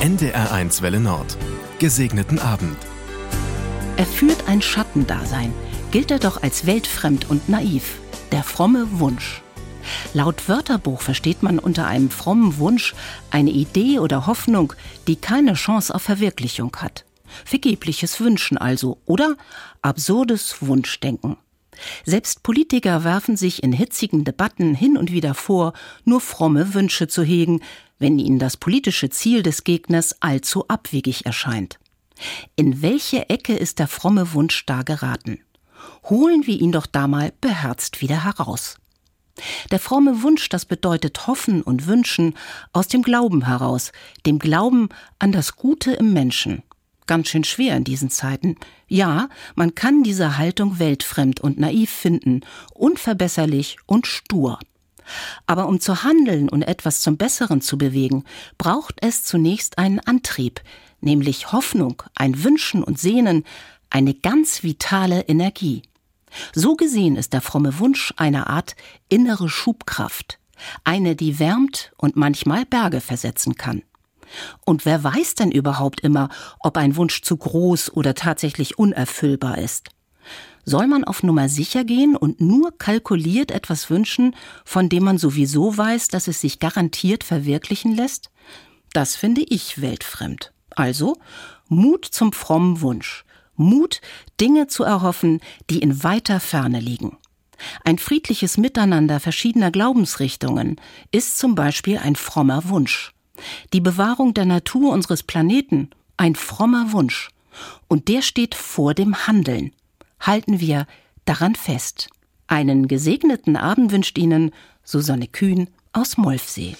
NDR1 Welle Nord. Gesegneten Abend. Er führt ein Schattendasein, gilt er doch als weltfremd und naiv. Der fromme Wunsch. Laut Wörterbuch versteht man unter einem frommen Wunsch eine Idee oder Hoffnung, die keine Chance auf Verwirklichung hat. Vergebliches Wünschen also oder absurdes Wunschdenken. Selbst Politiker werfen sich in hitzigen Debatten hin und wieder vor, nur fromme Wünsche zu hegen, wenn ihnen das politische Ziel des Gegners allzu abwegig erscheint. In welche Ecke ist der fromme Wunsch da geraten? Holen wir ihn doch da mal beherzt wieder heraus. Der fromme Wunsch, das bedeutet hoffen und wünschen aus dem Glauben heraus, dem Glauben an das Gute im Menschen ganz schön schwer in diesen Zeiten. Ja, man kann diese Haltung weltfremd und naiv finden, unverbesserlich und stur. Aber um zu handeln und etwas zum Besseren zu bewegen, braucht es zunächst einen Antrieb, nämlich Hoffnung, ein Wünschen und Sehnen, eine ganz vitale Energie. So gesehen ist der fromme Wunsch eine Art innere Schubkraft, eine, die wärmt und manchmal Berge versetzen kann. Und wer weiß denn überhaupt immer, ob ein Wunsch zu groß oder tatsächlich unerfüllbar ist? Soll man auf Nummer sicher gehen und nur kalkuliert etwas wünschen, von dem man sowieso weiß, dass es sich garantiert verwirklichen lässt? Das finde ich weltfremd. Also Mut zum frommen Wunsch. Mut, Dinge zu erhoffen, die in weiter Ferne liegen. Ein friedliches Miteinander verschiedener Glaubensrichtungen ist zum Beispiel ein frommer Wunsch. Die Bewahrung der Natur unseres Planeten, ein frommer Wunsch. Und der steht vor dem Handeln. Halten wir daran fest. Einen gesegneten Abend wünscht Ihnen Susanne Kühn aus Molfsee.